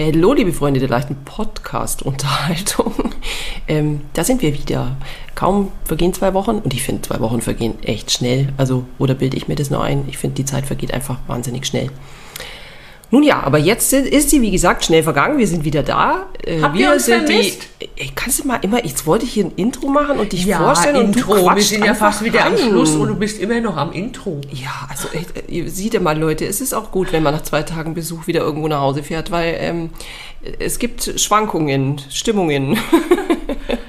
Hallo, liebe Freunde der leichten Podcast-Unterhaltung. Ähm, da sind wir wieder. Kaum vergehen zwei Wochen und ich finde, zwei Wochen vergehen echt schnell. Also, oder bilde ich mir das nur ein? Ich finde, die Zeit vergeht einfach wahnsinnig schnell. Nun ja, aber jetzt ist sie, wie gesagt, schnell vergangen. Wir sind wieder da. Äh, Habt wir ihr uns sind vermisst? die. Ey, kannst du mal immer, jetzt wollte ich hier ein Intro machen und dich Ja, vorstellen Intro. und du Wir sind ja fast wieder am rein. Schluss und du bist immer noch am Intro. Ja, also echt, ihr seht ja mal, Leute, es ist auch gut, wenn man nach zwei Tagen Besuch wieder irgendwo nach Hause fährt, weil ähm, es gibt Schwankungen, Stimmungen.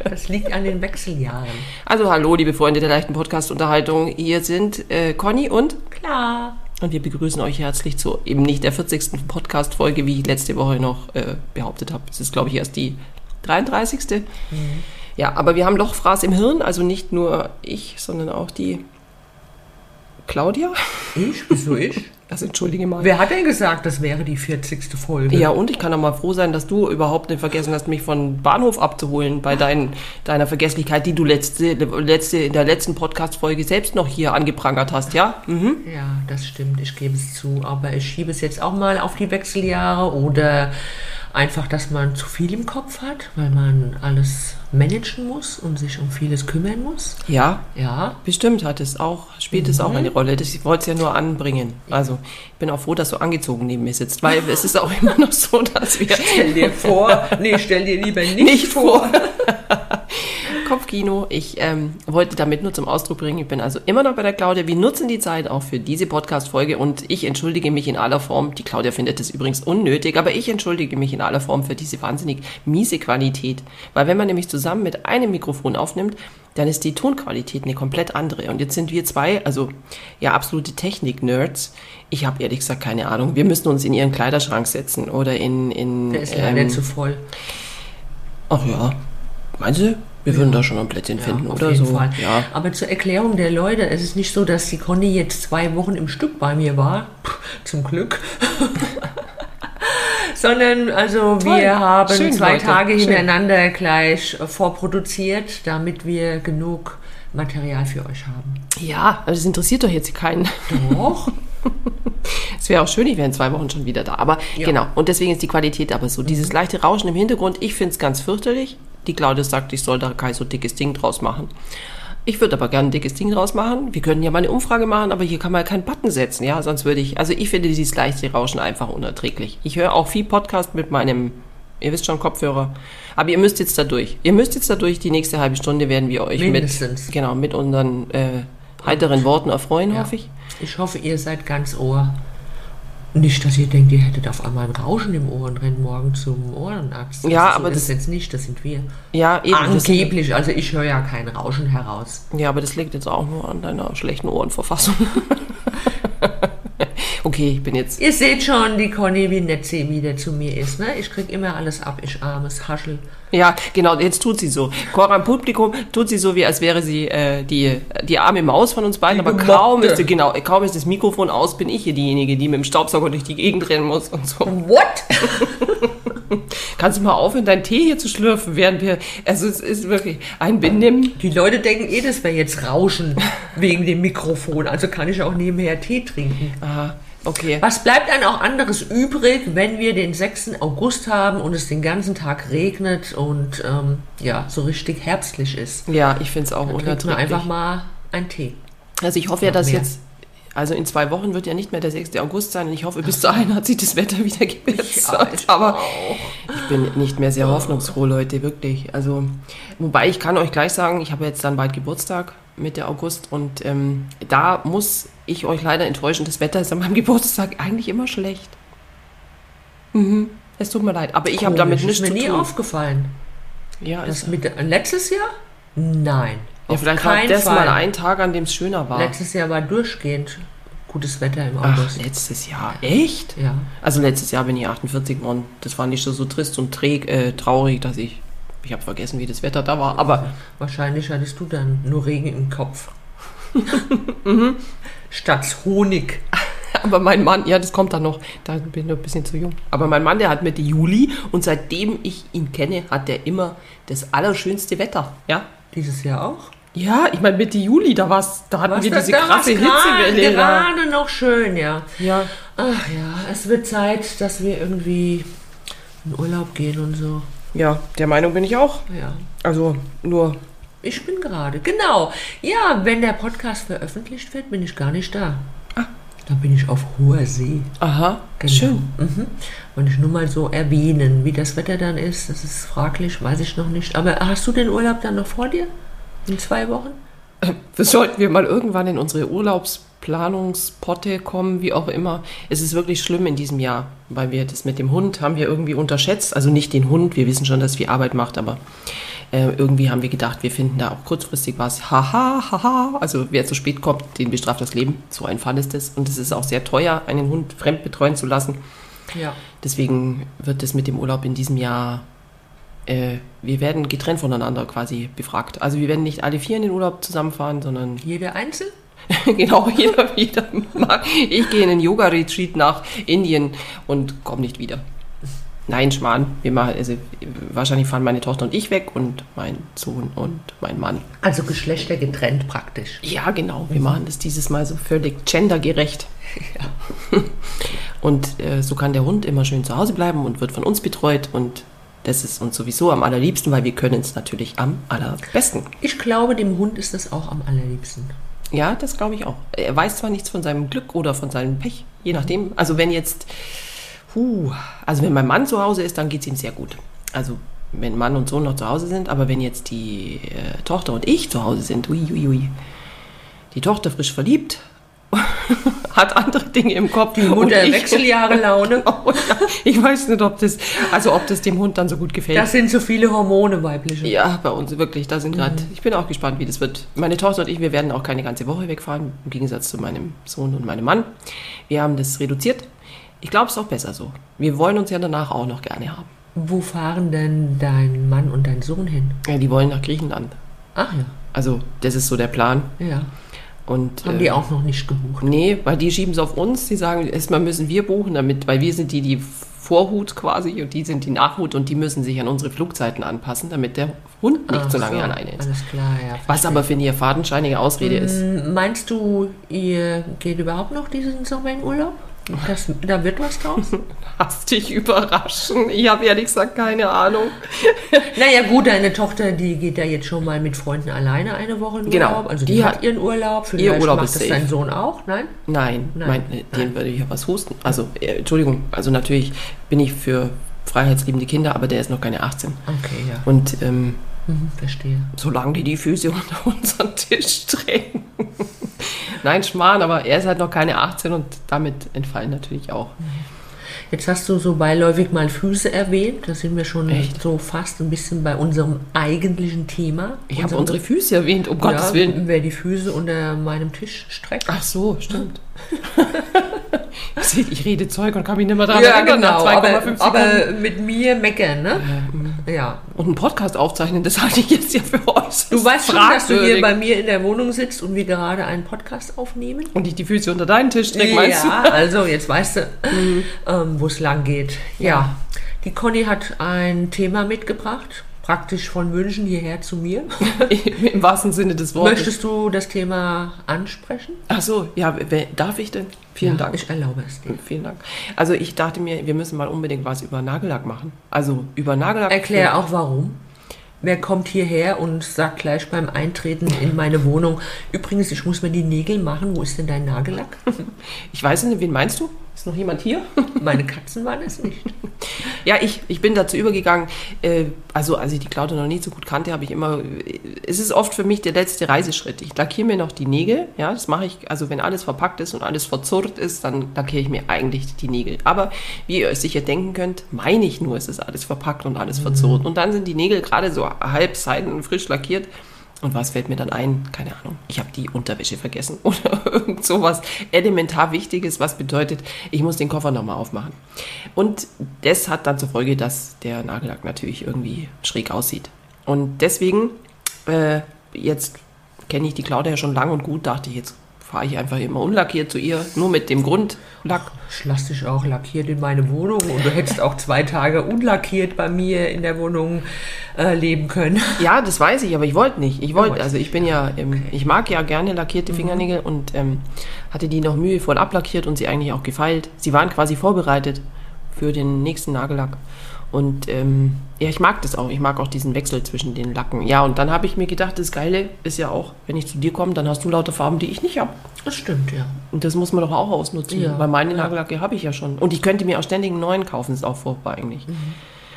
Das liegt an den Wechseljahren. Also hallo, liebe Freunde der leichten Podcast-Unterhaltung. Hier sind äh, Conny und Klar. Und wir begrüßen euch herzlich zu eben nicht der 40. Podcast-Folge, wie ich letzte Woche noch äh, behauptet habe. Es ist, glaube ich, erst die 33. Ja, aber wir haben Lochfraß im Hirn, also nicht nur ich, sondern auch die Claudia. Ich? Wieso ich? Das entschuldige mal. Wer hat denn gesagt, das wäre die 40. Folge? Ja, und ich kann auch mal froh sein, dass du überhaupt nicht vergessen hast, mich von Bahnhof abzuholen bei dein, deiner Vergesslichkeit, die du letzte, letzte, in der letzten Podcast-Folge selbst noch hier angeprangert hast, ja? Mhm. Ja, das stimmt, ich gebe es zu. Aber ich schiebe es jetzt auch mal auf die Wechseljahre oder einfach, dass man zu viel im Kopf hat, weil man alles managen muss und sich um vieles kümmern muss. Ja, Ja, bestimmt hat es auch, spielt es auch eine Rolle. Das, ich wollte es ja nur anbringen. Also, ich bin auch froh, dass du angezogen neben mir sitzt, weil es ist auch immer noch so, dass wir stell dir vor, nee, stell dir lieber nicht, nicht vor. Kopfkino. Ich ähm, wollte damit nur zum Ausdruck bringen, ich bin also immer noch bei der Claudia. Wir nutzen die Zeit auch für diese Podcast-Folge und ich entschuldige mich in aller Form. Die Claudia findet das übrigens unnötig, aber ich entschuldige mich in aller Form für diese wahnsinnig miese Qualität. Weil wenn man nämlich zusammen mit einem Mikrofon aufnimmt, dann ist die Tonqualität eine komplett andere. Und jetzt sind wir zwei, also ja, absolute Technik-Nerds. Ich habe ehrlich gesagt keine Ahnung. Wir müssen uns in ihren Kleiderschrank setzen oder in... in Der ist leider ähm, zu voll. Ach ja. Meinst du? Wir würden da schon ein Plätzchen finden auf oder so. Ja. Aber zur Erklärung der Leute, es ist nicht so, dass die Conny jetzt zwei Wochen im Stück bei mir war. Zum Glück. Sondern also Toll. wir haben Schön, zwei Leute. Tage Schön. hintereinander gleich äh, vorproduziert, damit wir genug Material für euch haben. Ja, aber das interessiert doch jetzt keinen. Doch. Es wäre auch schön, ich wäre in zwei Wochen schon wieder da. Aber Ja. genau, und deswegen ist die Qualität aber so. Dieses leichte Rauschen im Hintergrund, ich finde es ganz fürchterlich. Die Claudia sagt, ich soll da kein so dickes Ding draus machen. Ich würde aber gerne ein dickes Ding draus machen. Wir können ja mal eine Umfrage machen, aber hier kann man ja keinen Button setzen, ja, sonst würde ich, also ich finde dieses leichte Rauschen einfach unerträglich. Ich höre auch viel Podcast mit meinem, ihr wisst schon, Kopfhörer. Aber ihr müsst jetzt da durch. Ihr müsst jetzt da durch, die nächste halbe Stunde werden wir euch Mindestens. mit, genau, mit unseren äh, heiteren Worten erfreuen, Ja. hoffe ich. Ich hoffe, ihr seid ganz Ohr. Nicht, dass ihr denkt, ihr hättet auf einmal ein Rauschen im Ohr und rennt morgen zum Ohrenarzt. Ja, Also so aber ist das- es jetzt nicht, das sind wir. Ja, eben. Angeblich, also ich höre ja kein Rauschen heraus. Ja, aber das liegt jetzt auch nur an deiner schlechten Ohrenverfassung. okay, ich bin jetzt. Ihr seht schon, die Conny, wie nett sie wieder zu mir ist. Ne? Ich krieg immer alles ab, ich armes Haschel. Ja, genau, jetzt tut sie so. Cora im Publikum tut sie so, wie als wäre sie äh, die, die arme Maus von uns beiden, Die aber kaum ist, genau, kaum ist das Mikrofon aus, bin ich hier diejenige, die mit dem Staubsauger durch die Gegend rennen muss und so. What? Kannst du mal aufhören, deinen Tee hier zu schlürfen, während wir. Also, es ist wirklich ein Benimm. Die Leute denken eh, das wäre jetzt Rauschen wegen dem Mikrofon. Also kann ich auch nebenher Tee trinken. Aha, okay. Was bleibt dann auch anderes übrig, wenn wir den 6. August haben und es den ganzen Tag regnet und ähm, ja, so richtig herbstlich ist? Ja, ich finde es auch Dann unerträglich. einfach mal einen Tee. Also ich hoffe ja, dass mehr. jetzt, also in zwei Wochen wird ja nicht mehr der 6. August sein und ich hoffe, bis dahin hat sich das Wetter wieder gebessert. Aber ich bin nicht mehr sehr hoffnungsfroh, Leute, wirklich. Also, wobei ich kann euch gleich sagen, ich habe jetzt dann bald Geburtstag, Mitte August und ähm, da muss ich euch leider enttäuschen, das Wetter ist an meinem Geburtstag eigentlich immer schlecht. Mhm. Es tut mir leid, aber ich habe damit nichts ist mir zu nie tun. aufgefallen. Ja, Das ist, mit letztes Jahr? Nein. ja, auf vielleicht war das Fall. mal ein Tag, an dem es schöner war. Letztes Jahr war durchgehend gutes Wetter im Ach, August. letztes Jahr. Echt? Ja. Also letztes Jahr bin ich 48 geworden. Das war nicht so, so trist und träg, äh, traurig, dass ich. Ich habe vergessen, wie das Wetter da war. Aber Wahrscheinlich hattest du dann nur Regen im Kopf. Mhm. Statt Honig. Aber mein Mann, ja, das kommt dann noch. Da bin ich noch ein bisschen zu jung. Aber mein Mann, der hat Mitte Juli und seitdem ich ihn kenne, hat der immer das allerschönste Wetter. Ja, Dieses Jahr auch? ja ich meine Mitte Juli, da, war's, da hatten Was wir diese krasse Hitzewelle. Gerade noch schön, ja. Ja, Ach ja, es wird Zeit, dass wir irgendwie in Urlaub gehen und so. ja, der Meinung bin ich auch. Ja. Also nur, Ich bin gerade, genau. Ja, wenn der Podcast veröffentlicht wird, bin ich gar nicht da. Ah. Da bin ich auf hoher See. aha, Genau. schön. Mhm. Und ich nur mal so erwähnen, wie das Wetter dann ist, das ist fraglich, weiß ich noch nicht. Aber hast du den Urlaub dann noch vor dir? In zwei Wochen? Das sollten wir mal irgendwann in unsere Urlaubsplanungspotte kommen, wie auch immer. Es ist wirklich schlimm in diesem Jahr, weil wir das mit dem Hund haben wir irgendwie unterschätzt. Also nicht den Hund, wir wissen schon, dass viel Arbeit macht, aber äh, irgendwie haben wir gedacht, wir finden da auch kurzfristig was. Haha, haha. Also wer zu spät kommt, den bestraft das Leben. So ein Fall ist es. Und es ist auch sehr teuer, einen Hund fremd betreuen zu lassen. Ja. Deswegen wird es mit dem Urlaub in diesem Jahr, äh, wir werden getrennt voneinander quasi befragt. Also wir werden nicht alle vier in den Urlaub zusammenfahren, sondern Jeder einzeln? genau, jeder wieder mag. Ich gehe in einen Yoga-Retreat nach Indien und komme nicht wieder. Nein, Schmarrn. Wir machen, also, wahrscheinlich fahren meine Tochter und ich weg und mein Sohn und mein Mann. Also Geschlechter getrennt praktisch. Ja, genau. Wir machen das dieses Mal so völlig gendergerecht. Und äh, so kann der Hund immer schön zu Hause bleiben und wird von uns betreut. Und das ist uns sowieso am allerliebsten, weil wir können es natürlich am allerbesten. Ich glaube, dem Hund ist das auch am allerliebsten. Ja, das glaube ich auch. Er weiß zwar nichts von seinem Glück oder von seinem Pech, je nachdem. Also wenn jetzt, huh, also wenn mein Mann zu Hause ist, dann geht es ihm sehr gut. Also wenn Mann und Sohn noch zu Hause sind, aber wenn jetzt die äh, Tochter und ich zu Hause sind, ui, ui, ui. Die Tochter frisch verliebt, hat andere Dinge im Kopf. Die Mutter und ich- Wechseljahre Laune. Oh, ja, ich weiß nicht, ob das, also ob das dem Hund dann so gut gefällt. Das sind so viele Hormone weibliche. Ja, bei uns wirklich. Da sind gerade. Ich bin auch gespannt, wie das wird. Meine Tochter und ich, wir werden auch keine ganze Woche wegfahren, im Gegensatz zu meinem Sohn und meinem Mann. Wir haben das reduziert. Ich glaube, es ist auch besser so. Wir wollen uns ja danach auch noch gerne haben. Wo fahren denn dein Mann und dein Sohn hin? Ja, die wollen nach Griechenland. Ach ja, Also, das ist so der Plan. ja. Und Haben äh, die auch noch nicht gebucht. Nee, weil die schieben es auf uns. Die sagen, erstmal müssen wir buchen, damit, weil wir sind die, die Vorhut quasi und die sind die Nachhut und die müssen sich an unsere Flugzeiten anpassen, damit der Hund nicht Ach so lange alleine ist. Alles klar, ja. Was aber für eine fadenscheinige Ausrede ist. M, Meinst du, ihr geht überhaupt noch diesen Sommer in Urlaub? Das, da wird was draus? Hast dich überraschen. Ich habe ehrlich gesagt keine Ahnung. naja, gut, deine Tochter, die geht ja jetzt schon mal mit Freunden alleine eine Woche in Genau. Urlaub. Also die, Die hat ihren Urlaub. Vielleicht Urlaub macht ist das safe. dein Sohn auch, nein? Nein, Nein. Mein, äh, den würde ich ja was husten. Also, äh, Entschuldigung, also natürlich bin ich für freiheitsliebende Kinder, aber der ist noch keine 18. Okay, ja. Und ähm, Mhm, verstehe. solange die die Füße unter unseren Tisch drängen. Nein, Schmarrn, aber er ist halt noch keine 18 und damit entfallen natürlich auch. Jetzt hast du so beiläufig mal Füße erwähnt. Da sind wir schon Echt? so fast ein bisschen bei unserem eigentlichen Thema. Ich habe unsere Füße erwähnt, um Gottes ja, Willen. Wer die Füße unter meinem Tisch streckt. Ach so, stimmt. Seht, ich rede Zeug und kann mich nicht mehr daran ja, erinnern. genau. Aber, 2,5 Sekunden. aber mit mir meckern, ne? Ja. und einen Podcast aufzeichnen, das halte ich jetzt ja für äußerst Du weißt schon, dass du hier bei mir in der Wohnung sitzt und wir gerade einen Podcast aufnehmen? Und ich die Füße unter deinen Tisch strecke, meinst ja, du? also jetzt weißt du, ähm, wo es lang geht. Ja. Die Conny hat ein Thema mitgebracht, praktisch von München hierher zu mir. Im wahrsten Sinne des Wortes. Möchtest du das Thema ansprechen? Ach so, ja, darf ich denn? Vielen ja, Dank. Ich erlaube es dir. Vielen Dank. Also ich dachte mir, wir müssen mal unbedingt was über Nagellack machen. Also über Nagellack. Erklär auch warum. Wer kommt hierher und sagt gleich beim Eintreten in meine Wohnung, übrigens, ich muss mir die Nägel machen, wo ist denn dein Nagellack? Ich weiß nicht, wen meinst du? Ist noch jemand hier? Meine Katzen waren es nicht. Ja, ich, ich bin dazu übergegangen, äh, also als ich die Claudia noch nicht so gut kannte, habe ich immer, es ist oft für mich der letzte Reiseschritt. Ich lackiere mir noch die Nägel, ja, das mache ich, also wenn alles verpackt ist und alles verzurrt ist, dann lackiere ich mir eigentlich die Nägel. Aber wie ihr euch sicher denken könnt, meine ich nur, es ist alles verpackt und alles verzurrt. Und dann sind die Nägel gerade so halb seiden und frisch lackiert. Und was fällt mir dann ein? Keine Ahnung. Ich habe die Unterwäsche vergessen oder irgend sowas elementar Wichtiges, was bedeutet, ich muss den Koffer nochmal aufmachen. Und das hat dann zur Folge, dass der Nagellack natürlich irgendwie schräg aussieht. Und deswegen, äh, jetzt kenne ich die Claudia ja schon lang und gut, dachte ich, jetzt fahre ich einfach immer unlackiert zu ihr, nur mit dem Grundlack. Ich lasse dich auch lackiert in meine Wohnung und du hättest auch zwei Tage unlackiert bei mir in der Wohnung äh, leben können. Ja, das weiß ich, aber ich wollte nicht. Ich wollte, also ich bin ja, ähm, ich mag ja gerne lackierte Fingernägel und ähm, hatte die noch mühevoll ablackiert und sie eigentlich auch gefeilt. Sie waren quasi vorbereitet für den nächsten Nagellack. Und ähm, ja, ich mag das auch. Ich mag auch diesen Wechsel zwischen den Lacken. Ja, und dann habe ich mir gedacht, das Geile ist ja auch, wenn ich zu dir komme, dann hast du lauter Farben, die ich nicht habe. Das stimmt, ja. Und das muss man doch auch ausnutzen, Ja. weil meine Ja. Nagellacke habe ich ja schon. Und ich könnte mir auch ständig einen neuen kaufen, ist auch furchtbar eigentlich. Mhm.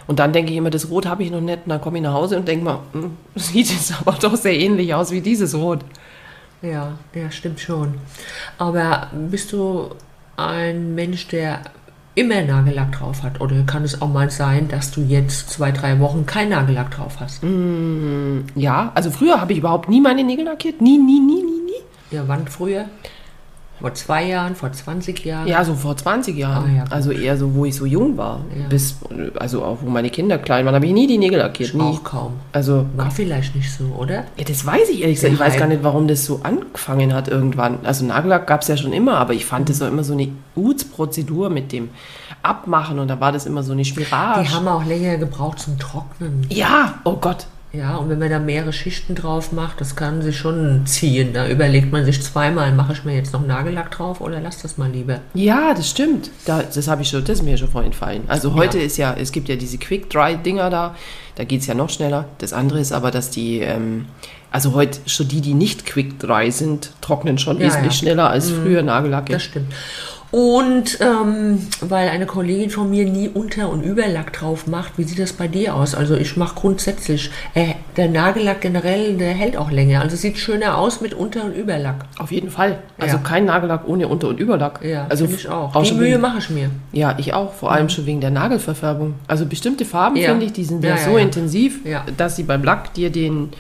Und dann denke ich immer, das Rot habe ich noch nicht. Und dann komme ich nach Hause und denke mal, hm, sieht jetzt aber doch sehr ähnlich aus wie dieses Rot. Ja, ja, stimmt schon. Aber bist du ein Mensch, der immer Nagellack drauf hat? Oder kann es auch mal sein, dass du jetzt zwei, drei Wochen kein Nagellack drauf hast? Ja, also früher habe ich überhaupt nie meine Nägel lackiert. Nie, nie, nie, nie, nie. Ja, wann früher? Vor zwei Jahren, vor 20 Jahren? Ja, so vor 20 Jahren. Ah, ja, also eher so, wo ich so jung war. Ja. Bis, also auch wo meine Kinder klein waren, habe ich nie die Nägel lackiert. Ich Nie. auch kaum. Also, War vielleicht nicht so, oder? ja, das weiß ich ehrlich gesagt. Ich weiß gar nicht, warum das so angefangen hat irgendwann. Also Nagellack gab es ja schon immer, aber ich fand das so immer so eine Uts-Prozedur mit dem Abmachen und da war das immer so eine Spirale. Die haben auch länger gebraucht zum Trocknen. Ja, oh Gott. Ja, und wenn man da mehrere Schichten drauf macht, das kann sich schon ziehen. Da überlegt man sich zweimal, mache ich mir jetzt noch Nagellack drauf oder lass das mal lieber. Ja, das stimmt. Da, das habe ich schon, das ist mir schon vorhin gefallen. Also heute ist ja, es gibt ja diese Quick-Dry-Dinger da, da geht es ja noch schneller. Das andere ist aber, dass die, ähm, also heute schon die, die nicht Quick-Dry sind, trocknen schon Ja, wesentlich ja. schneller als früher Nagellacke. Das stimmt. Und ähm, weil eine Kollegin von mir nie Unter- und Überlack drauf macht, wie sieht das bei dir aus? Also ich mache grundsätzlich, äh, der Nagellack generell, der hält auch länger. Also sieht schöner aus mit Unter- und Überlack. Auf jeden Fall. Also Ja. kein Nagellack ohne Unter- und Überlack. Ja, also ich auch. auch Die Mühe mache ich mir. Ja, ich auch. Vor allem schon wegen der Nagelverfärbung. Also bestimmte Farben, Ja. finde ich, die sind ja, so intensiv, dass sie beim Lack dir den,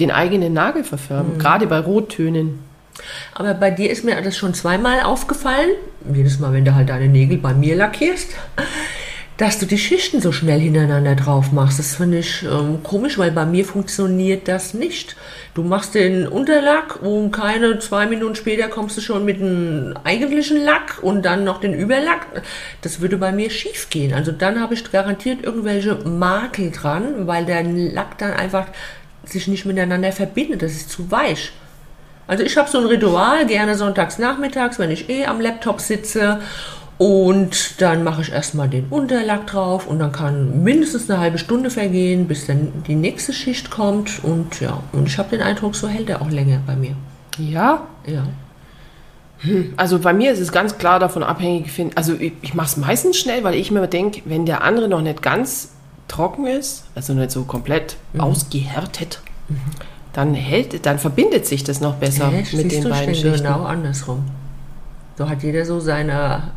den eigenen Nagel verfärben. Mhm. Gerade bei Rottönen. Aber bei dir ist mir das schon zweimal aufgefallen, jedes Mal, wenn du halt deine Nägel bei mir lackierst, dass du die Schichten so schnell hintereinander drauf machst. Das finde ich ähm, komisch, weil bei mir funktioniert das nicht. Du machst den Unterlack und keine zwei Minuten später kommst du schon mit dem eigentlichen Lack und dann noch den Überlack. Das würde bei mir schief gehen. Also dann habe ich garantiert irgendwelche Makel dran, weil der Lack dann einfach sich nicht miteinander verbindet. Das ist zu weich. Also ich habe so ein Ritual, gerne sonntags nachmittags, wenn ich eh am Laptop sitze. Und dann mache ich erstmal den Unterlack drauf und dann kann mindestens eine halbe Stunde vergehen, bis dann die nächste Schicht kommt. Und ja, und ich habe den Eindruck, so hält er auch länger bei mir. Ja, Ja. Also bei mir ist es ganz klar davon abhängig, also ich, ich mache es meistens schnell, weil ich mir denke, wenn der andere noch nicht ganz trocken ist, also nicht so komplett Mhm. ausgehärtet, dann hält, dann verbindet sich das noch besser Echt? mit den beiden denke Schichten. genau andersrum. So hat jeder so seine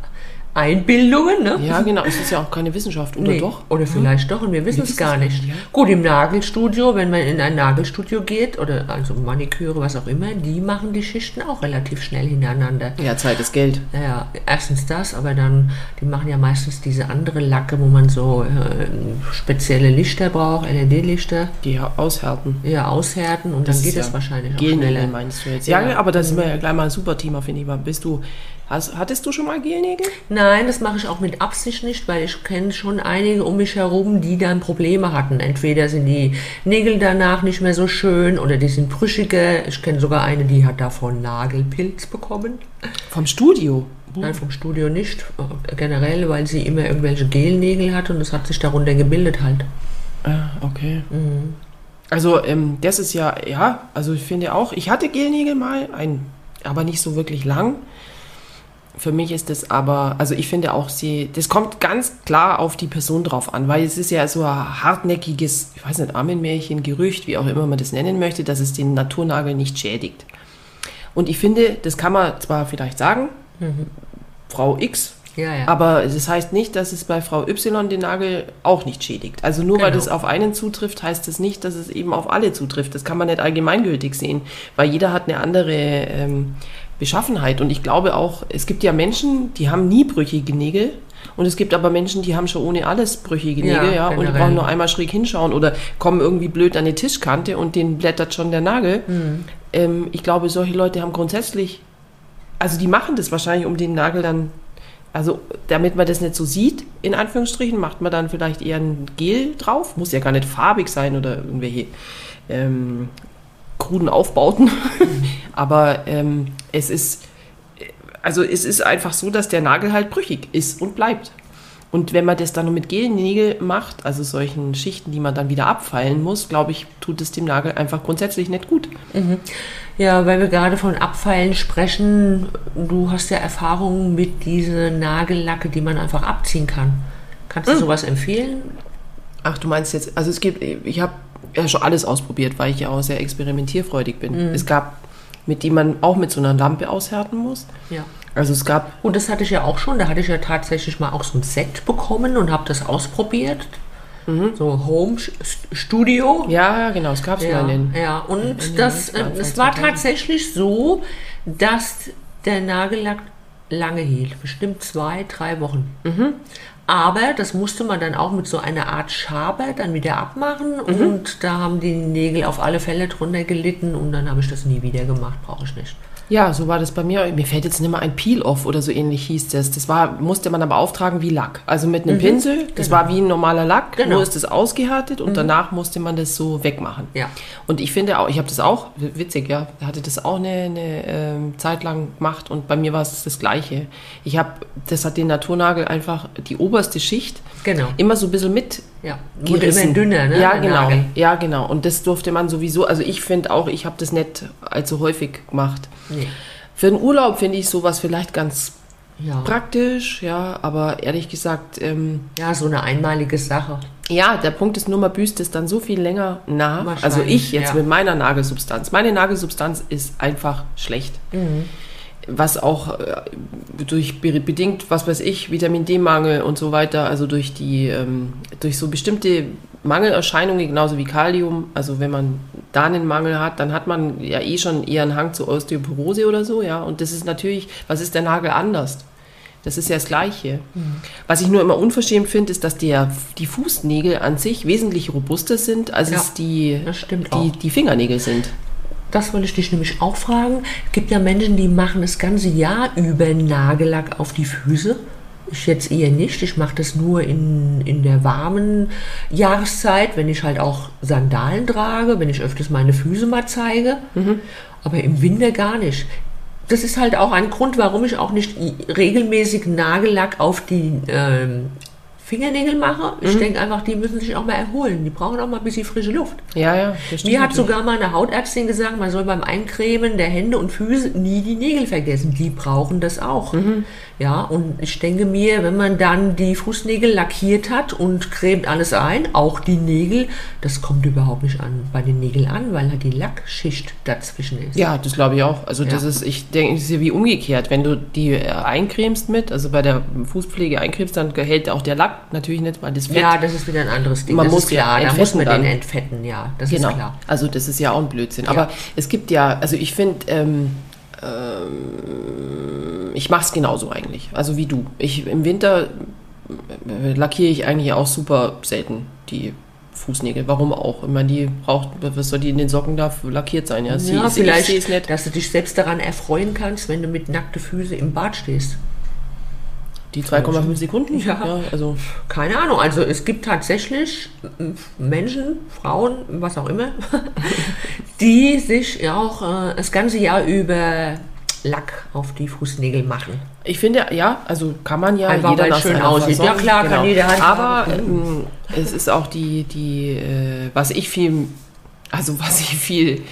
Einbildungen, ne? Ja, genau, es ist ja auch keine Wissenschaft, oder Nee. doch? Oder vielleicht doch und wir wissen es gar nicht. ja. Gut, im Nagelstudio, wenn man in ein Nagelstudio geht oder also Maniküre, was auch immer, die machen die Schichten auch relativ schnell hintereinander. Ja, Zeit ist Geld. Naja, erstens das, aber dann, die machen ja meistens diese andere Lacke, wo man so äh, spezielle Lichter braucht, LED-Lichter, Die aushärten. ja, aushärten und dann ist geht ja das wahrscheinlich auch schneller. meinst du jetzt? Ja, Ja. aber da sind wir ja gleich mal ein super Thema, finde ich mal. Bist du, hast, hattest du schon mal Gelnägel? Nein, das mache ich auch mit Absicht nicht, weil ich kenne schon einige um mich herum, die dann Probleme hatten. Entweder sind die Nägel danach nicht mehr so schön oder die sind brüchiger. Ich kenne sogar eine, die hat davon Nagelpilz bekommen. Vom Studio? Nein, vom Studio nicht. Generell, weil sie immer irgendwelche Gelnägel hat und das hat sich darunter gebildet halt. Ah, okay. Mhm. Also, ähm, das ist ja, ja, also ich finde auch, ich hatte Gelnägel mal, ein, aber nicht so wirklich lang. Für mich ist das aber, also ich finde auch, sie, das kommt ganz klar auf die Person drauf an, weil es ist ja so ein hartnäckiges, ich weiß nicht, Armenmärchen, Gerücht, wie auch immer man das nennen möchte, dass es den Naturnagel nicht schädigt. Und ich finde, das kann man zwar vielleicht sagen, Frau X, Ja, ja. aber das heißt nicht, dass es bei Frau Y den Nagel auch nicht schädigt. Also nur weil Genau. das auf einen zutrifft, heißt das nicht, dass es eben auf alle zutrifft. Das kann man nicht allgemeingültig sehen, weil jeder hat eine andere ähm, Beschaffenheit. Und ich glaube auch, es gibt ja Menschen, die haben nie brüchige Nägel. Und es gibt aber Menschen, die haben schon ohne alles brüchige Ja, Nägel, ja, und die brauchen nur einmal schräg hinschauen oder kommen irgendwie blöd an die Tischkante und denen blättert schon der Nagel. Mhm. ähm, ich glaube, solche Leute haben grundsätzlich, also die machen das wahrscheinlich, um den Nagel dann, also damit man das nicht so sieht, in Anführungsstrichen, macht man dann vielleicht eher ein Gel drauf. Muss ja gar nicht farbig sein oder irgendwelche ähm, kruden Aufbauten. Aber ähm, es ist, also es ist einfach so, dass der Nagel halt brüchig ist und bleibt. Und wenn man das dann nur mit Gelnägel macht, also solchen Schichten, die man dann wieder abfeilen muss, glaube ich, tut es dem Nagel einfach grundsätzlich nicht gut. Ja, weil wir gerade von Abfeilen sprechen, du hast ja Erfahrungen mit diesen Nagellacke, die man einfach abziehen kann. Kannst du sowas empfehlen? Ach, du meinst jetzt, also es gibt, ich habe ja schon alles ausprobiert, weil ich ja auch sehr experimentierfreudig bin. Es gab, mit die man auch mit so einer Lampe aushärten muss. Ja. Also es gab, Und das hatte ich ja auch schon. Da hatte ich ja tatsächlich mal auch so ein Set bekommen und habe das ausprobiert. So Home Studio. ja, genau, es gab es Ja, mal in ja. und in den das, äh, 90er, es war 2000. tatsächlich so, dass der Nagellack lange hielt, bestimmt zwei, drei Wochen. Mhm. Aber das musste man dann auch mit so einer Art Schabe dann wieder abmachen Mhm. und da haben die Nägel auf alle Fälle drunter gelitten und dann habe ich das nie wieder gemacht, brauche ich nicht. Ja, so war das bei mir. Mir fällt jetzt nicht mehr ein Peel-Off oder so ähnlich hieß das. Das war, musste man aber auftragen wie Lack. Also mit einem Pinsel. Das war wie ein normaler Lack. Genau. Nur ist das ausgehärtet und danach musste man das so wegmachen. Ja. Und ich finde auch, ich habe das auch, witzig, ja, hatte das auch eine, eine ähm, Zeit lang gemacht und bei mir war es das Gleiche. Ich habe, das hat den Naturnagel einfach die oberste Schicht Genau. immer so ein bisschen mit Ja, wurde gerissen. immer dünner, ne? Ja, genau. Nagel. Ja, genau. Und das durfte man sowieso, also ich finde auch, ich habe das nicht allzu häufig gemacht. Nee. Für den Urlaub finde ich sowas vielleicht ganz Ja. praktisch, ja, aber ehrlich gesagt, ähm, ja, so eine einmalige Sache. ja, der Punkt ist nur, man büßt es dann so viel länger nach. Also ich jetzt ja. mit meiner Nagelsubstanz. Meine Nagelsubstanz ist einfach schlecht. Mhm. Was auch äh, durch be- bedingt, was weiß ich, Vitamin D-Mangel und so weiter, also durch die, ähm, durch so bestimmte Mangelerscheinungen, genauso wie Kalium, also wenn man da einen Mangel hat, dann hat man ja eh schon eher einen Hang zur Osteoporose oder so, ja. Und das ist natürlich, was ist der Nagel anders? Das ist ja das Gleiche. Was ich nur immer unverschämt finde, ist, dass der, die Fußnägel an sich wesentlich robuster sind, als Ja, es die, die, die Fingernägel sind. Das wollte ich dich nämlich auch fragen. Es gibt ja Menschen, die machen das ganze Jahr über Nagellack auf die Füße. Ich jetzt eher nicht. Ich mache das nur in, in der warmen Jahreszeit, wenn ich halt auch Sandalen trage, wenn ich öfters meine Füße mal zeige. Aber im Winter gar nicht. Das ist halt auch ein Grund, warum ich auch nicht regelmäßig Nagellack auf die ähm, Fingernägel mache. Ich denke einfach, die müssen sich auch mal erholen. Die brauchen auch mal ein bisschen frische Luft. Ja, ja. Mir hat sogar meine Hautärztin gesagt, man soll beim Eincremen der Hände und Füße nie die Nägel vergessen. Die brauchen das auch. Mhm. Ja, und ich denke mir, wenn man dann die Fußnägel lackiert hat und cremt alles ein, auch die Nägel, das kommt überhaupt nicht an bei den Nägeln an, weil halt die Lackschicht dazwischen ist. Ja, das glaube ich auch. Also das Ja. ist, ich denke, es ist ja wie umgekehrt. Wenn du die äh, eincremst mit, also bei der Fußpflege eincremst, dann hält auch der Lack natürlich nicht, weil das Fett. Ja, das ist wieder ein anderes Ding. Man das muss klar. ja Da muss man entfetten den dann. entfetten, ja. Das genau. ist klar. Also das ist ja auch ein Blödsinn. Aber es gibt ja, also ich finde, ähm, ähm, ich mache es genauso eigentlich. Also wie du. Ich im Winter äh, lackiere ich eigentlich auch super selten die Fußnägel. Warum auch? Ich meine, die braucht, was soll die in den Socken da lackiert sein? Ja, Sie- Ja, es vielleicht, nicht. dass du dich selbst daran erfreuen kannst, wenn du mit nackten Füßen im Bad stehst. Die 2,5 Sekunden? Ja. also Keine Ahnung, also es gibt tatsächlich äh, Menschen, Frauen, was auch immer, die sich ja auch äh, das ganze Jahr über Lack auf die Fußnägel machen. ich finde, ja, also kann man ja Einfach, es schön aussieht. Ja, klar, kann jeder Aber ähm, es ist auch die, die äh, was ich viel, also was ich viel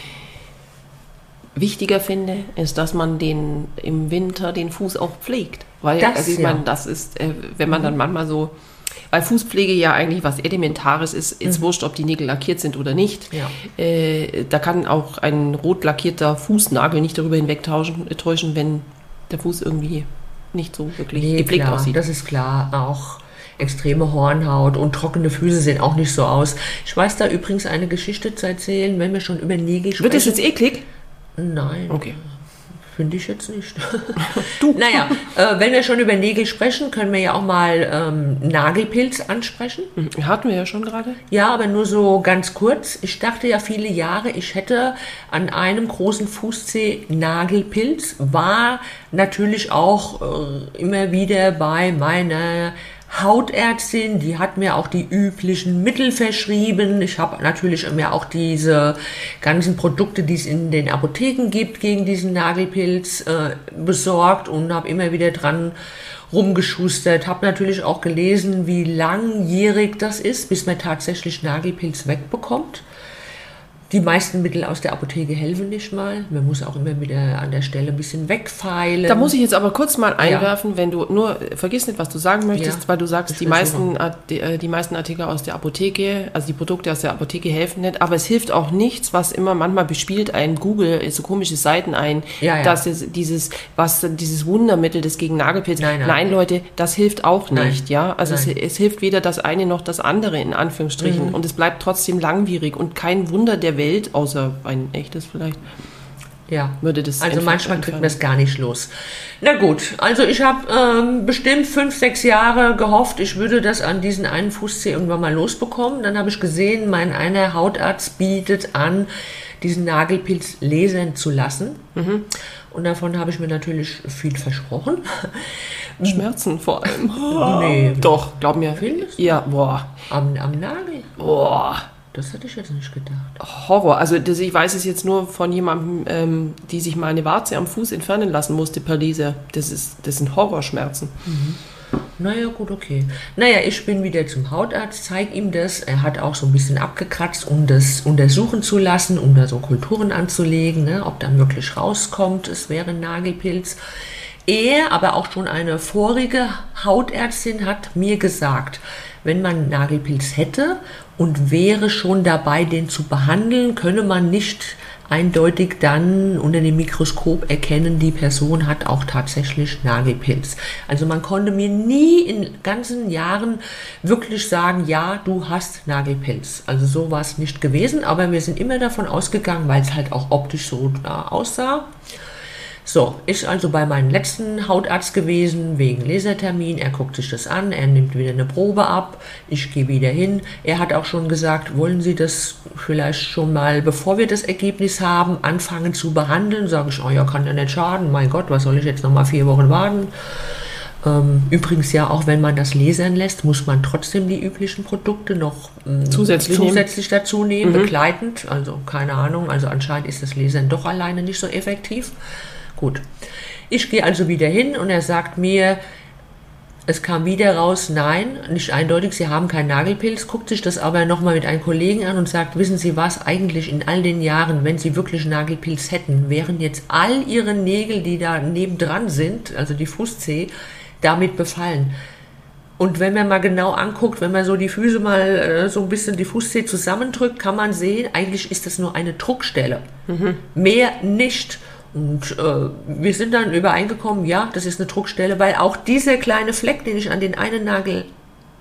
wichtiger finde, ist, dass man den im Winter den Fuß auch pflegt. Weil, Das, also ich ja. meine, das ist, äh, wenn man dann manchmal so, weil Fußpflege ja eigentlich was Elementares ist, ist wurscht, ob die Nägel lackiert sind oder nicht. Mhm. Ja. Äh, da kann auch ein rot lackierter Fußnagel nicht darüber hinwegtäuschen, täuschen, wenn der Fuß irgendwie nicht so wirklich Nee, gepflegt klar, aussieht. das ist klar. Auch extreme Hornhaut und trockene Füße sehen auch nicht so aus. Ich weiß da übrigens eine Geschichte zu erzählen, wenn wir schon über Nägel sprechen. Wird das jetzt eklig? Nein. Okay. Finde ich jetzt nicht. du. Naja, äh, wenn wir schon über Nägel sprechen, können wir ja auch mal ähm, Nagelpilz ansprechen. Mhm, hatten wir ja schon gerade. Ja, aber nur so ganz kurz. Ich dachte ja viele Jahre, ich hätte an einem großen Fußzeh Nagelpilz. War natürlich auch äh, immer wieder bei meiner Hautärztin, die hat mir auch die üblichen Mittel verschrieben. Ich habe natürlich mir auch diese ganzen Produkte, die es in den Apotheken gibt gegen diesen Nagelpilz, äh, besorgt und habe immer wieder dran rumgeschustert. Habe natürlich auch gelesen, wie langjährig das ist, bis man tatsächlich Nagelpilz wegbekommt. Die meisten Mittel aus der Apotheke helfen nicht mal. Man muss auch immer wieder an der Stelle ein bisschen wegfeilen. Da muss ich jetzt aber kurz mal einwerfen, ja. wenn du nur, vergiss nicht, was du sagen möchtest, ja, weil du sagst, die meisten, die, äh, die, meisten Artikel aus der Apotheke, also die Produkte aus der Apotheke helfen nicht, aber es hilft auch nichts, was immer manchmal bespielt ein Google, so komische Seiten ein, ja, dass es dieses, was, dieses Wundermittel, das gegen Nagelpilz, nein, nein, nein, Leute, das hilft auch nicht, ja. Also es, es, hilft weder das eine noch das andere in Anführungsstrichen mhm. und es bleibt trotzdem langwierig und kein Wunder der Welt, außer ein echtes vielleicht. Ja, würde das. Also manchmal kriegt man es gar nicht los. Na gut, also ich habe ähm, bestimmt fünf, sechs Jahre gehofft, ich würde das an diesen einen Fußzeh irgendwann mal losbekommen. Dann habe ich gesehen, mein einer Hautarzt bietet an, diesen Nagelpilz lasern zu lassen. Mhm. Und davon habe ich mir natürlich viel versprochen. Schmerzen vor allem. nee. Doch, glaub mir. Findest Ja, boah. Am, am Nagel? Boah. Das hätte ich jetzt nicht gedacht. Horror. Also das, ich weiß es jetzt nur von jemandem, ähm, die sich mal eine Warze am Fuß entfernen lassen musste per Laser. Das, ist, das sind Horrorschmerzen. Mhm. Naja, gut, okay. Naja, ich bin wieder zum Hautarzt, zeige ihm das. Er hat auch so ein bisschen abgekratzt, um das untersuchen zu lassen, um da so Kulturen anzulegen, ne, ob dann wirklich rauskommt, es wäre ein Nagelpilz. Er, aber auch schon eine vorige Hautärztin hat mir gesagt, wenn man Nagelpilz hätte und wäre schon dabei, den zu behandeln, könne man nicht eindeutig dann unter dem Mikroskop erkennen, die Person hat auch tatsächlich Nagelpilz. Also man konnte mir nie in ganzen Jahren wirklich sagen, ja, du hast Nagelpilz. Also so war es nicht gewesen, aber wir sind immer davon ausgegangen, weil es halt auch optisch so äh, aussah. So, ist also bei meinem letzten Hautarzt gewesen, wegen Lasertermin. Er guckt sich das an, er nimmt wieder eine Probe ab, ich gehe wieder hin. Er hat auch schon gesagt, wollen Sie das vielleicht schon mal, bevor wir das Ergebnis haben, anfangen zu behandeln? Sage ich, oh ja, kann ja nicht schaden. Mein Gott, was soll ich jetzt noch mal vier Wochen warten? Ähm, übrigens ja, auch wenn man das lasern lässt, muss man trotzdem die üblichen Produkte noch ähm, zusätzlich, zusätzlich dazu nehmen, mhm. begleitend. Also keine Ahnung, also anscheinend ist das Lasern doch alleine nicht so effektiv. Gut. Ich gehe also wieder hin und er sagt mir, es kam wieder raus, nein, nicht eindeutig, Sie haben keinen Nagelpilz, guckt sich das aber nochmal mit einem Kollegen an und sagt, wissen Sie was, eigentlich in all den Jahren, wenn Sie wirklich Nagelpilz hätten, wären jetzt all Ihre Nägel, die da nebendran sind, also die Fußzehe, damit befallen. Und wenn man mal genau anguckt, wenn man so die Füße mal äh, so ein bisschen die Fußzehe zusammendrückt, kann man sehen, eigentlich ist das nur eine Druckstelle. Mhm. Mehr nicht. Und äh, wir sind dann übereingekommen, ja, das ist eine Druckstelle, weil auch dieser kleine Fleck, den ich an den einen Nagel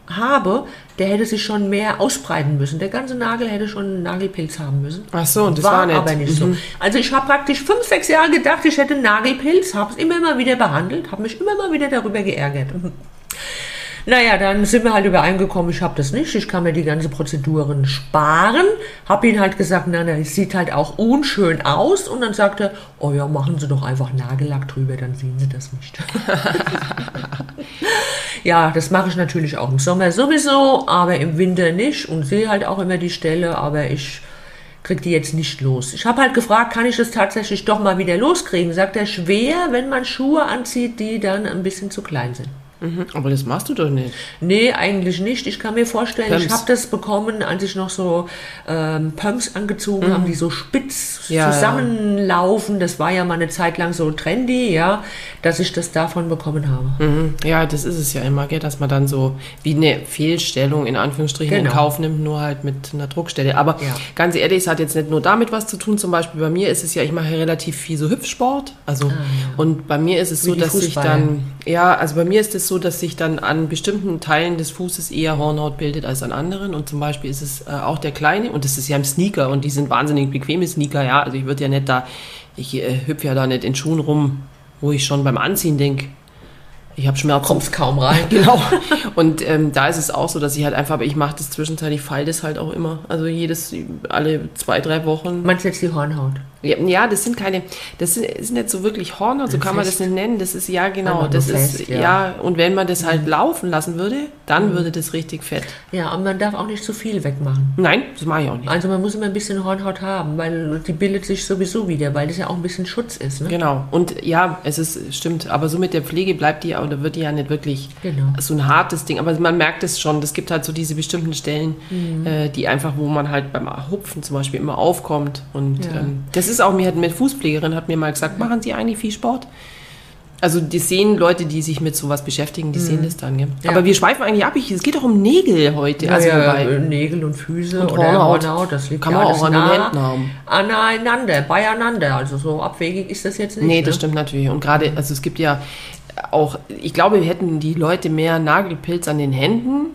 habe, der hätte sich schon mehr ausbreiten müssen. Der ganze Nagel hätte schon einen Nagelpilz haben müssen. Ach so, und das war, war nicht. aber nicht mhm. so. Also ich habe praktisch fünf, sechs Jahre gedacht, ich hätte einen Nagelpilz, habe es immer mal wieder behandelt, habe mich immer mal wieder darüber geärgert. Naja, dann sind wir halt übereingekommen, ich habe das nicht, ich kann mir die ganzen Prozeduren sparen. Habe ihn halt gesagt, na, na, es sieht halt auch unschön aus. Und dann sagte er, oh ja, machen Sie doch einfach Nagellack drüber, dann sehen Sie das nicht. ja, das mache ich natürlich auch im Sommer sowieso, aber im Winter nicht und sehe halt auch immer die Stelle, aber ich kriege die jetzt nicht los. Ich habe halt gefragt, kann ich das tatsächlich doch mal wieder loskriegen? Sagt er, schwer, wenn man Schuhe anzieht, die dann ein bisschen zu klein sind. Mhm, aber das machst du doch nicht. Nee, eigentlich nicht. Ich kann mir vorstellen, Pumps. ich habe das bekommen, als ich noch so ähm, Pumps angezogen mhm. habe, die so spitz ja, zusammenlaufen. Das war ja mal eine Zeit lang so trendy, ja, dass ich das davon bekommen habe. Mhm. Ja, das ist es ja immer, gell, dass man dann so wie eine Fehlstellung in Anführungsstrichen genau. in Kauf nimmt, nur halt mit einer Druckstelle. Aber ja. ganz ehrlich, es hat jetzt nicht nur damit was zu tun. Zum Beispiel bei mir ist es ja, ich mache relativ viel so Hüpfsport. Also, ah, ja. und bei mir ist es wie so, dass Fußball. ich dann, ja, also bei mir ist es so, dass sich dann an bestimmten Teilen des Fußes eher Hornhaut bildet als an anderen. Und zum Beispiel ist es äh, auch der kleine, und das ist ja im Sneaker, und die sind wahnsinnig bequeme Sneaker, ja. Also ich würde ja nicht da, ich äh, hüpfe ja da nicht in Schuhen rum, wo ich schon beim Anziehen denke, ich habe Schmerzen. Kommst kaum rein. Genau. Und ähm, da ist es auch so, dass ich halt einfach, aber ich mache das zwischenzeitlich, fall das halt auch immer. Also jedes, alle zwei, drei Wochen. Meinst du jetzt die Hornhaut? Ja, das sind keine, das sind, ist nicht so wirklich Hornhaut, so kann man das nicht nennen. Das ist, ja genau, das nur ist, fest, ja. ja. und wenn man das halt laufen lassen würde, dann würde das richtig fett. Ja, und man darf auch nicht zu viel wegmachen. Nein, das mache ich auch nicht. Also man muss immer ein bisschen Hornhaut haben, weil die bildet sich sowieso wieder, weil das ja auch ein bisschen Schutz ist. Ne? Genau. Und ja, es ist, stimmt, aber so mit der Pflege bleibt die, oder wird die ja nicht wirklich Genau. so ein hartes Ding. Aber man merkt es schon, es gibt halt so diese bestimmten Stellen, Mhm. äh, die einfach, wo man halt beim Hupfen zum Beispiel immer aufkommt. Und Ja. ähm, das ist auch, mir hat eine Fußpflegerin hat mir mal gesagt, machen Sie eigentlich viel Sport? Also die sehen Leute, die sich mit sowas beschäftigen, die sehen das dann. Mhm. Ja. Aber wir schweifen eigentlich ab. Ich- Es geht doch um Nägel heute. Ja, also ja, wobei, äh, Nägel und Füße Und oder Hornhaut. Hornhaut, das liegt Kann ja man auch an den Händen haben. Aneinander, beieinander. Also so abwegig ist das jetzt nicht. Nee, das ne? stimmt natürlich. Und gerade, also es gibt ja auch, ich glaube, wir hätten die Leute mehr Nagelpilz an den Händen.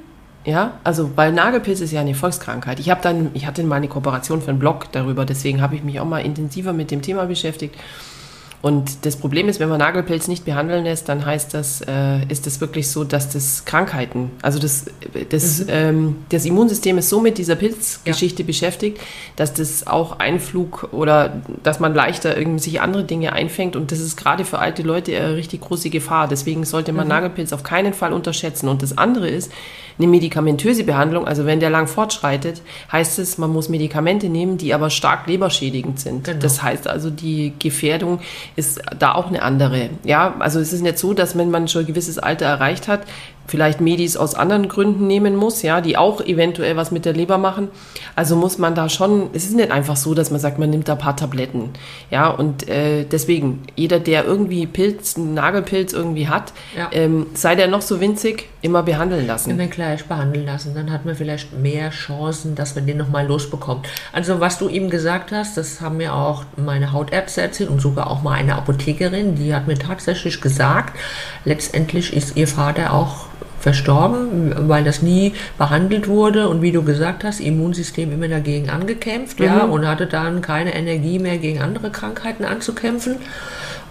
Ja, also weil Nagelpilz ist ja eine Volkskrankheit. Ich habe dann, ich hatte mal eine Kooperation für einen Blog darüber, deswegen habe ich mich auch mal intensiver mit dem Thema beschäftigt. Und das Problem ist, wenn man Nagelpilz nicht behandeln lässt, dann heißt das, äh, ist das wirklich so, dass das Krankheiten, also das, das, ähm, das Immunsystem ist so mit dieser Pilzgeschichte beschäftigt, dass das auch Einflug oder dass man leichter irgendwie sich andere Dinge einfängt. Und das ist gerade für alte Leute eine richtig große Gefahr. Deswegen sollte man Nagelpilz auf keinen Fall unterschätzen. Und das andere ist, eine medikamentöse Behandlung, also wenn der lang fortschreitet, heißt es, man muss Medikamente nehmen, die aber stark leberschädigend sind. Genau. Das heißt also, die Gefährdung ist da auch eine andere. Ja, also es ist nicht so, dass wenn man schon ein gewisses Alter erreicht hat, vielleicht Medis aus anderen Gründen nehmen muss, ja, die auch eventuell was mit der Leber machen. Also muss man da schon, es ist nicht einfach so, dass man sagt, man nimmt da ein paar Tabletten. Ja, und äh, deswegen, jeder, der irgendwie Pilz, einen Nagelpilz irgendwie hat, Ja. ähm, sei der noch so winzig, immer behandeln lassen. Immer gleich behandeln lassen, dann hat man vielleicht mehr Chancen, dass man den nochmal losbekommt. Also was du eben gesagt hast, das haben mir auch meine Hautärzte erzählt und sogar auch mal eine Apothekerin, die hat mir tatsächlich gesagt, letztendlich ist ihr Vater auch verstorben, weil das nie behandelt wurde und wie du gesagt hast, Immunsystem immer dagegen angekämpft, ja, und hatte dann keine Energie mehr gegen andere Krankheiten anzukämpfen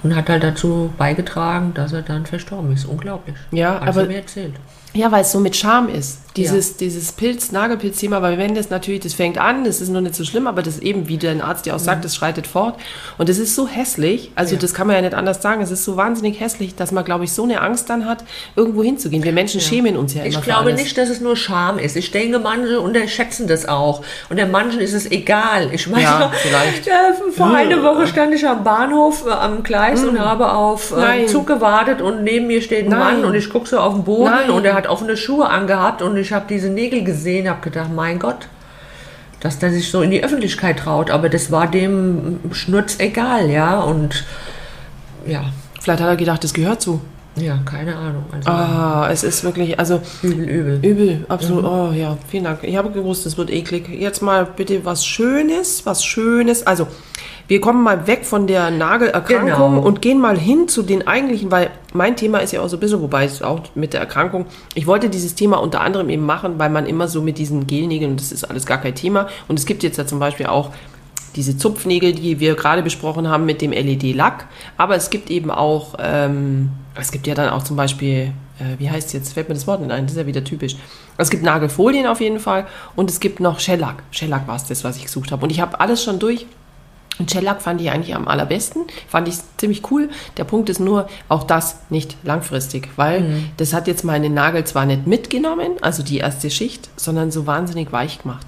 und hat halt dazu beigetragen, dass er dann verstorben ist. Unglaublich. Ja, hat aber- sie mir erzählt. Ja, weil es so mit Charme ist. Dieses, dieses Pilz, Nagelpilz-Thema, weil wenn das natürlich, das fängt an, das ist noch nicht so schlimm, aber das eben, wie der Arzt dir auch sagt, das schreitet fort. Und das ist so hässlich, also Ja. das kann man ja nicht anders sagen, es ist so wahnsinnig hässlich, dass man, glaube ich, so eine Angst dann hat, irgendwo hinzugehen. Wir Menschen schämen uns ja immer Ich glaube nicht, dass es nur Scham ist. Ich denke, manche unterschätzen das auch. Und der manchen ist es egal. Ich meine, Ja, vielleicht. Ja, vor einer Woche stand ich am Bahnhof äh, am Gleis und habe auf äh. Zug gewartet und neben mir steht ein Nein. Mann und ich gucke so auf den Boden Nein. und er hat offene Schuhe angehabt und ich habe diese Nägel gesehen, habe gedacht, mein Gott, dass der sich so in die Öffentlichkeit traut. Aber das war dem Schnurz egal, ja. Und ja, Vielleicht hat er gedacht, das gehört so. Ja, keine Ahnung. Also Ah, es ist wirklich, also übel, übel. Übel, absolut. Oh ja, vielen Dank. Ich habe gewusst, es wird eklig. Jetzt mal bitte was Schönes, was Schönes. Also, wir kommen mal weg von der Nagelerkrankung Genau. und gehen mal hin zu den eigentlichen, weil mein Thema ist ja auch so ein bisschen, wobei es auch mit der Erkrankung, ich wollte dieses Thema unter anderem eben machen, weil man immer so mit diesen Gelnägeln, und das ist alles gar kein Thema, und es gibt jetzt ja zum Beispiel auch diese Zupfnägel, die wir gerade besprochen haben mit dem LED-Lack. Aber es gibt eben auch, ähm, es gibt ja dann auch zum Beispiel, äh, wie heißt es jetzt, fällt mir das Wort nicht ein, das ist ja wieder typisch. Es gibt Nagelfolien auf jeden Fall und es gibt noch Shellac. Shellac war es das, was ich gesucht habe. Und ich habe alles schon durch. Und Shellac fand ich eigentlich am allerbesten, fand ich ziemlich cool. Der Punkt ist nur, auch das nicht langfristig, weil das hat jetzt meine Nagel zwar nicht mitgenommen, also die erste Schicht, sondern so wahnsinnig weich gemacht.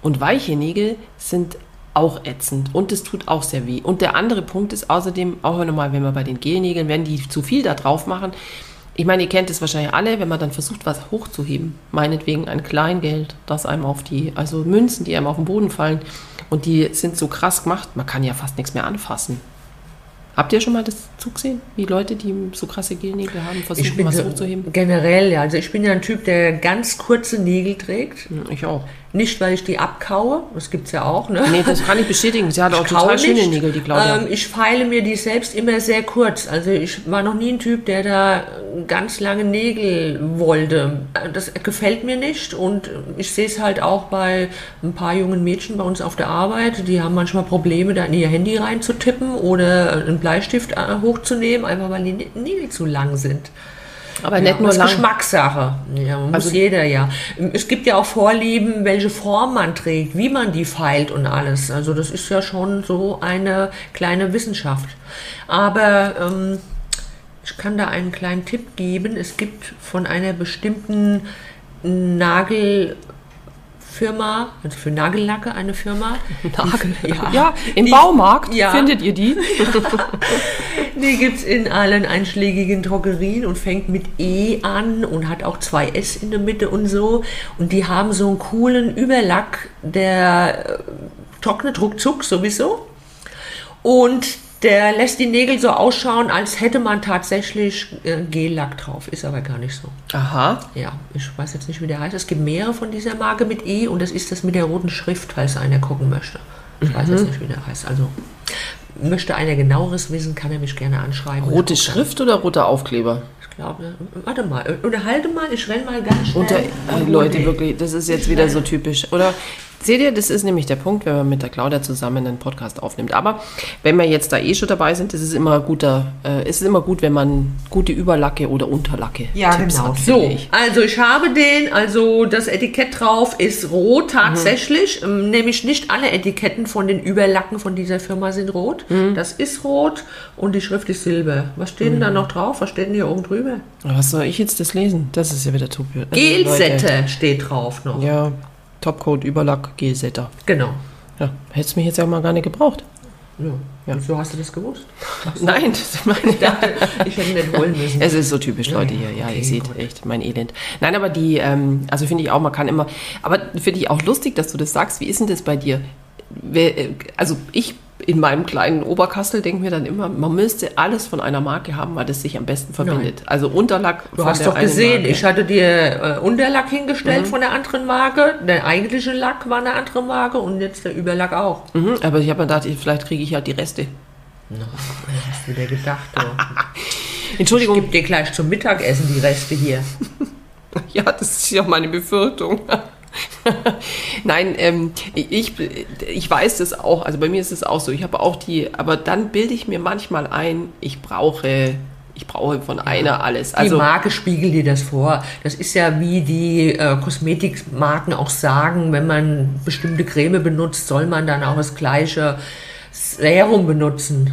Und weiche Nägel sind auch ätzend und es tut auch sehr weh. Und der andere Punkt ist außerdem, auch nochmal, wenn wir bei den Gelnägeln, wenn die zu viel da drauf machen, ich meine, ihr kennt es wahrscheinlich alle, wenn man dann versucht, was hochzuheben, meinetwegen ein Kleingeld, das einem auf die, also Münzen, die einem auf den Boden fallen und die sind so krass gemacht, man kann ja fast nichts mehr anfassen. Habt ihr schon mal das zugesehen, wie Leute, die so krasse Gelnägel haben, versuchen, was hochzuheben? generell, ja. Also ich bin ja ein Typ, der ganz kurze Nägel trägt. Ich auch. Nicht, weil ich die abkaue, das gibt's ja auch, ne? Nee, das kann ich bestätigen. Sie hat auch total schöne nicht. Nägel, die Claudia. Ähm, ich feile mir die selbst immer sehr kurz. Also ich war noch nie ein Typ, der da ganz lange Nägel wollte. Das gefällt mir nicht und ich sehe es halt auch bei ein paar jungen Mädchen bei uns auf der Arbeit. Die haben manchmal Probleme, da in ihr Handy reinzutippen oder einen Bleistift äh, hochzunehmen, einfach weil die Nägel zu lang sind. Aber Ja, nicht nur das lang. Geschmackssache. Ja, muss Also- jeder ja. Es gibt ja auch Vorlieben, welche Form man trägt, wie man die feilt und alles. Also das ist ja schon so eine kleine Wissenschaft. Aber ähm, ich kann da einen kleinen Tipp geben. Es gibt von einer bestimmten Nagelfirma, also für Nagellacke eine Firma. Nagel. Ja. Ja, im Die- Baumarkt ja. findet ihr die. Die gibt es in allen einschlägigen Drogerien und fängt mit E an und hat auch zwei S in der Mitte und so. Und die haben so einen coolen Überlack, der äh, trocknet ruckzuck sowieso. Und der lässt die Nägel so ausschauen, als hätte man tatsächlich äh, Gellack drauf. Ist aber gar nicht so. Aha. Ja, ich weiß jetzt nicht, wie der heißt. Es gibt mehrere von dieser Marke mit E und das ist das mit der roten Schrift, falls einer gucken möchte. Ich weiß jetzt nicht, wie der heißt. Also möchte einer genaueres wissen, kann er mich gerne anschreiben. Rote Schrift oder roter Aufkleber? Ich glaube, warte mal, unterhalte mal, ich renn mal ganz schnell. Unter, Leute, wirklich, das ist jetzt wieder so typisch. Oder seht ihr, das ist nämlich der Punkt, wenn man mit der Claudia zusammen einen Podcast aufnimmt. Aber wenn wir jetzt da eh schon dabei sind, ist es immer guter, äh, ist es immer gut, wenn man gute Überlacke oder Unterlacke Ja, Tipps genau. hat, so, ich. also ich habe den, also das Etikett drauf ist Mhm. rot tatsächlich. Ähm, Nämlich nicht alle Etiketten von den Überlacken von dieser Firma sind rot. Mhm. Das ist rot und die Schrift ist silber. Was steht denn da noch drauf? Was steht denn hier oben drüber? Was soll ich jetzt das lesen? Das ist ja wieder Topio. Also, Leute, Gelsette steht drauf noch. Ja, Topcoat, Überlack, Gelsetter. Genau. Ja, hättest du mich jetzt ja mal gar nicht gebraucht. Ja. Ja. Wieso hast du das gewusst? Nein, das meine Ich dachte, ich hätte nicht wollen müssen. Es ist so typisch, Leute, hier. Ja, Okay, ihr seht gut. echt mein Elend. Nein, aber die, ähm, also finde ich auch, man kann immer, aber finde ich auch lustig, dass du das sagst. Wie ist denn das bei dir? Äh, also ich in meinem kleinen Oberkassel denke mir dann immer, man müsste alles von einer Marke haben, weil das sich am besten verbindet. Also Unterlack Du hast doch gesehen, Marke. ich hatte dir äh, Unterlack hingestellt von der anderen Marke. Der eigentliche Lack war eine andere Marke und jetzt der Überlack auch. Mhm, aber ich habe mir gedacht, vielleicht kriege ich ja die Reste. Hast du dir gedacht? Entschuldigung, Gib dir gleich zum Mittagessen die Reste hier. Ja, das ist ja meine Befürchtung. Nein, ähm, ich, ich weiß das auch. Also bei mir ist es auch so. Ich habe auch die, aber dann bilde ich mir manchmal ein, ich brauche, ich brauche von einer alles. Die Also Marke spiegelt dir das vor. Das ist ja wie die äh, Kosmetikmarken auch sagen, wenn man bestimmte Creme benutzt, soll man dann auch das gleiche Serum benutzen.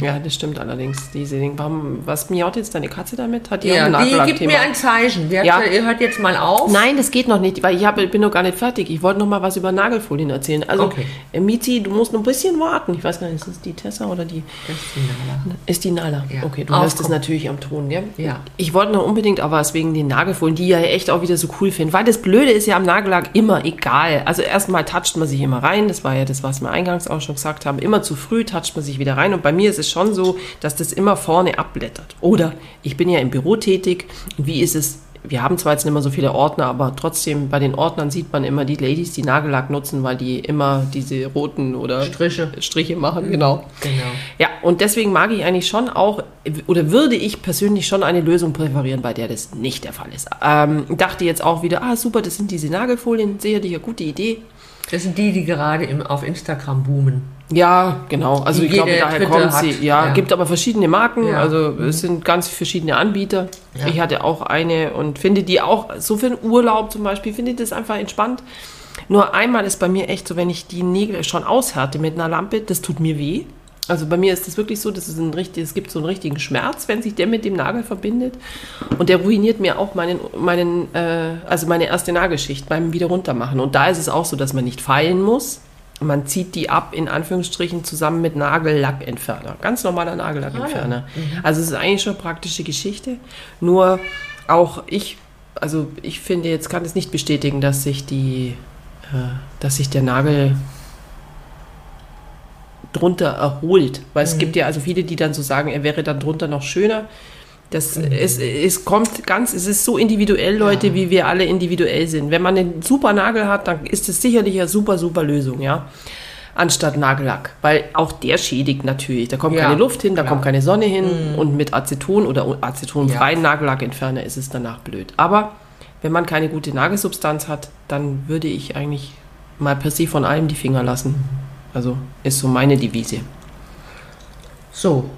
ja, das stimmt allerdings. Diese Dinge. Warum, was miaut jetzt deine Katze damit? Hat die Ja, auch ein die gibt mir ein Zeichen. Hat, Ja. Ihr hört jetzt mal auf. Nein, das geht noch nicht, weil ich hab, bin noch gar nicht fertig. Ich wollte noch mal was über Nagelfolien erzählen. Also, Okay. äh, Mizi, du musst noch ein bisschen warten. Ich weiß gar nicht, ist das die Tessa oder die? Das ist die Nala. Ist die Nala. Ja. Okay, du hörst es Aufkommen. natürlich am Ton, ja? Ja. Ich wollte noch unbedingt auch was wegen den Nagelfolien, die ja echt auch wieder so cool finden. Weil das Blöde ist ja am Nagellack immer egal. Also erstmal toucht man sich immer rein. Das war ja das, was wir eingangs auch schon gesagt haben. Immer zu früh toucht man sich wieder rein. Und bei mir ist es schon so, dass das immer vorne abblättert. Oder ich bin ja im Büro tätig. Wie ist es? Wir haben zwar jetzt nicht mehr so viele Ordner, aber trotzdem bei den Ordnern sieht man immer die Ladies, die Nagellack nutzen, weil die immer diese roten oder Striche. Striche machen. Genau. Genau. Ja, und deswegen mag ich eigentlich schon auch, oder würde ich persönlich schon eine Lösung präferieren, bei der das nicht der Fall ist. Ähm, dachte jetzt auch wieder, ah super, das sind diese Nagelfolien, sicherlich eine gute Idee. Das sind die, die gerade im, auf Instagram boomen. Ja, genau. Also ich glaube, daher Dritte kommt sie. Ja, Ja. gibt aber verschiedene Marken. Ja. Also es sind ganz verschiedene Anbieter. Ja. Ich hatte auch eine und finde die auch, so für einen Urlaub zum Beispiel, finde ich das einfach entspannt. Nur einmal ist bei mir echt so, wenn ich die Nägel schon aushärte mit einer Lampe, das tut mir weh. Also bei mir ist das wirklich so, dass es, ein richtig, es gibt so einen richtigen Schmerz, wenn sich der mit dem Nagel verbindet. Und der ruiniert mir auch meinen, meinen, äh, also meine erste Nagelschicht beim wieder runtermachen. Und da ist es auch so, dass man nicht feilen muss. Man zieht die ab, in Anführungsstrichen, zusammen mit Nagellackentferner. Ganz normaler Nagellackentferner. Also es ist eigentlich schon eine praktische Geschichte. Nur auch ich, also ich finde, jetzt kann es nicht bestätigen, dass sich die, äh, dass sich der Nagel drunter erholt. Weil es gibt ja also viele, die dann so sagen, er wäre dann drunter noch schöner. Das es, es kommt ganz, es ist so individuell, Leute, wie wir alle individuell sind. Wenn man einen super Nagel hat, dann ist es sicherlich eine super, super Lösung, ja. Anstatt Nagellack. Weil auch der schädigt natürlich. Da kommt Ja, keine Luft hin, da klar. kommt keine Sonne hin und mit Aceton oder acetonfreien Nagellackentferner ist es danach blöd. Aber wenn man keine gute Nagelsubstanz hat, dann würde ich eigentlich mal per se von allem die Finger lassen. Also ist so meine Devise. So,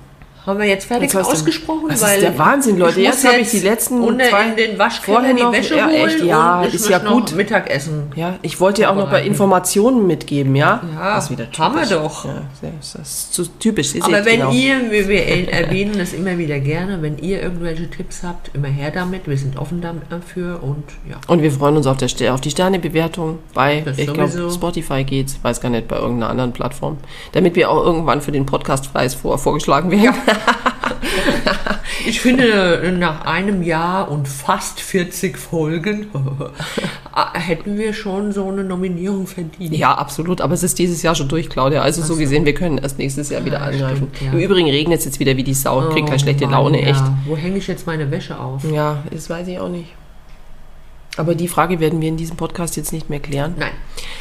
haben wir jetzt fertig Jetzt ausgesprochen? Das ist der Wahnsinn, Leute. Jetzt habe ich die letzten unten zwei- in den Waschkeller vorher die noch- Wäsche ja, holen echt, ja, ist ja gut. Mittagessen. Ja, ich wollte ja auch noch bei. Informationen mitgeben, ja? Ja, das ist wieder haben wir typisch. doch. Ja, das ist so typisch. Ist Aber wenn genau. ihr, wir, wir erwähnen das immer wieder gerne, wenn ihr irgendwelche Tipps habt, immer her damit. Wir sind offen dafür und ja. Und wir freuen uns auf, der, auf die Sternebewertung bei, Das ich glaube. Spotify geht's, weiß gar nicht, bei irgendeiner anderen Plattform. Damit wir auch irgendwann für den Podcastpreis vor, vorgeschlagen werden. Ich finde, nach einem Jahr und fast 40 Folgen hätten wir schon so eine Nominierung verdient. Ja, absolut. Aber es ist dieses Jahr schon durch, Claudia. Also so gesehen, wir können erst nächstes Jahr wieder Ja, angreifen. ja. Im Übrigen regnet es jetzt wieder wie die Sau. Krieg gleich Oh schlechte Mann, Laune, ja. echt. Wo hänge ich jetzt meine Wäsche auf? Ja, das weiß ich auch nicht. Aber die Frage werden wir in diesem Podcast jetzt nicht mehr klären. Nein.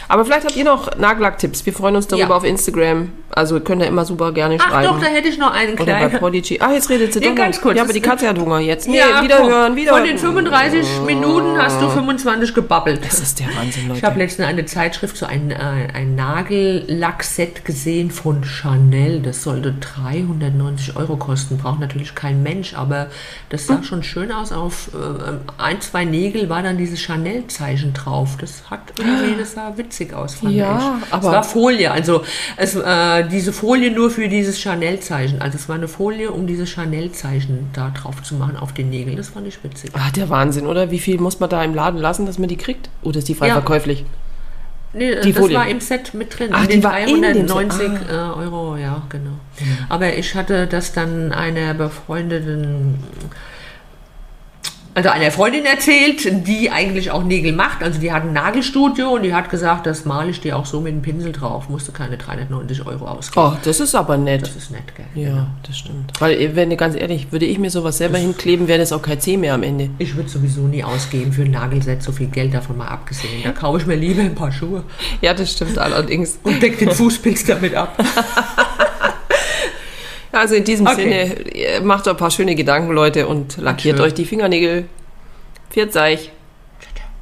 Aber vielleicht habt ihr noch Nagellack-Tipps. Wir freuen uns darüber Ja. auf Instagram. Also könnt ihr immer super gerne Ach schreiben. doch, da hätte ich noch einen Oder bei kleinen. Prodigy. Ah, jetzt redet sie doch ganz kurz, Ja, aber die Katze hat Hunger jetzt. Nee, Ja, wieder guck, hören, wieder Von den 35 Minuten hast du 25 gebabbelt. Das ist der Wahnsinn, Ich habe Leute. letztens eine Zeitschrift, so ein, äh, ein Nagellackset gesehen von Chanel. Das sollte 390 Euro kosten. Braucht natürlich kein Mensch, aber das Hm. sah schon schön aus. Auf äh, ein, zwei Nägel war dann dieses Chanel-Zeichen drauf. Das hat irgendwie, das sah witzig aus, fand Ja, ich. aber- es war Folie, also es, äh, diese Folie nur für dieses Chanel-Zeichen. Also es war eine Folie, um dieses Chanel-Zeichen da drauf zu machen auf den Nägeln. Das fand ich witzig. Ah, der Wahnsinn, oder? Wie viel muss man da im Laden lassen, dass man die kriegt? Oder ist die frei Ja. verkäuflich? Nee, Die das Folie. war im Set mit drin. Ach, in den war in dem Set. 390 äh, Euro, ja, genau. Aber ich hatte das dann einer befreundeten, also einer Freundin erzählt, die eigentlich auch Nägel macht. Also die hat ein Nagelstudio und die hat gesagt, das male ich dir auch so mit dem Pinsel drauf. Musste keine 390 Euro ausgeben. Oh, das ist aber nett. Das ist nett, gell? Ja, das stimmt. Weil, wenn ganz ehrlich, würde ich mir sowas selber hinkleben, wäre das auch kein C mehr am Ende. Ich würde sowieso nie ausgeben für ein Nagelset, so viel Geld davon mal abgesehen. Da kaufe ich mir lieber ein paar Schuhe Ja, das stimmt allerdings. und deck den Fußpilz damit ab. Also in diesem Okay. Sinne, ihr macht euch ein paar schöne Gedanken, Leute, und lackiert schön. euch die Fingernägel. Pfiat euch.